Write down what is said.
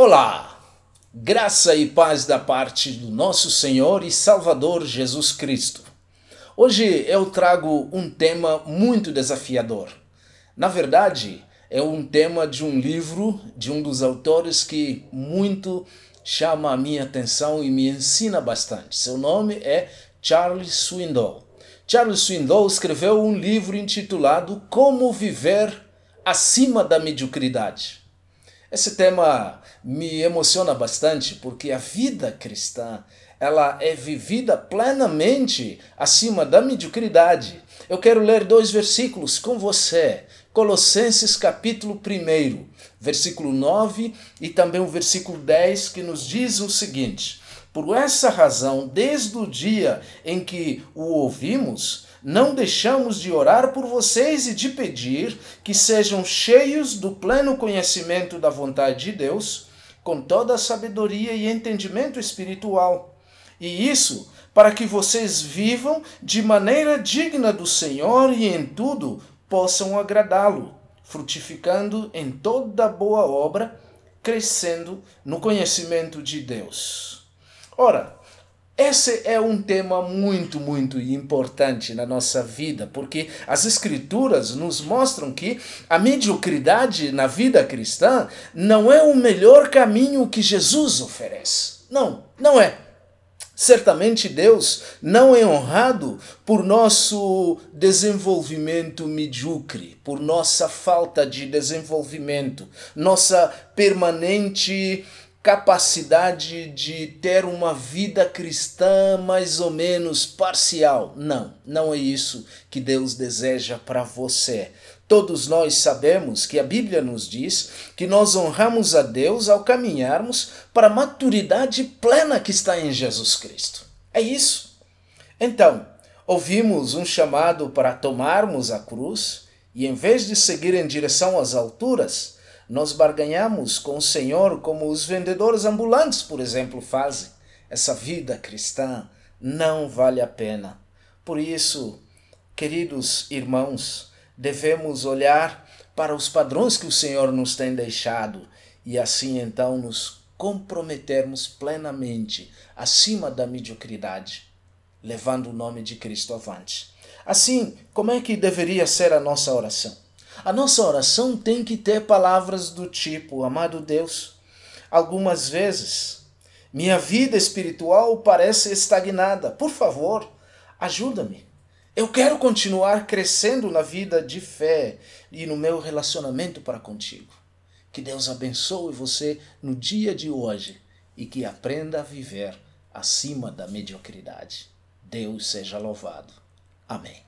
Olá! Graça e paz da parte do nosso Senhor e Salvador Jesus Cristo. Hoje eu trago um tema muito desafiador. Na verdade, é um tema de um livro de um dos autores que muito chama a minha atenção e me ensina bastante. Seu nome é Charles Swindoll. Charles Swindoll escreveu um livro intitulado Como Viver Acima da Mediocridade. Esse tema me emociona bastante porque a vida cristã ela é vivida plenamente acima da mediocridade. Eu quero ler dois versículos com você. Colossenses capítulo 1, versículo 9 e também o versículo 10 que nos diz o seguinte: Por essa razão, desde o dia em que o ouvimos, não deixamos de orar por vocês e de pedir que sejam cheios do pleno conhecimento da vontade de Deus, com toda a sabedoria e entendimento espiritual. E isso para que vocês vivam de maneira digna do Senhor e em tudo possam agradá-lo, frutificando em toda boa obra, crescendo no conhecimento de Deus. Ora, esse é um tema muito, muito importante na nossa vida, porque as Escrituras nos mostram que a mediocridade na vida cristã não é o melhor caminho que Jesus oferece. Não, não é. Certamente Deus não é honrado por nosso desenvolvimento medíocre, por nossa falta de desenvolvimento, nossa permanente capacidade de ter uma vida cristã mais ou menos parcial. Não, não é isso que Deus deseja para você. Todos nós sabemos que a Bíblia nos diz que nós honramos a Deus ao caminharmos para a maturidade plena que está em Jesus Cristo. É isso. Então, ouvimos um chamado para tomarmos a cruz e, em vez de seguir em direção às alturas, nós barganhamos com o Senhor como os vendedores ambulantes, por exemplo, fazem. Essa vida cristã não vale a pena. Por isso, queridos irmãos, devemos olhar para os padrões que o Senhor nos tem deixado e assim então nos comprometermos plenamente acima da mediocridade, levando o nome de Cristo avante. Assim, como é que deveria ser a nossa oração? A nossa oração tem que ter palavras do tipo: Amado Deus, algumas vezes minha vida espiritual parece estagnada. Por favor, ajuda-me. Eu quero continuar crescendo na vida de fé e no meu relacionamento para contigo. Que Deus abençoe você no dia de hoje e que aprenda a viver acima da mediocridade. Deus seja louvado. Amém.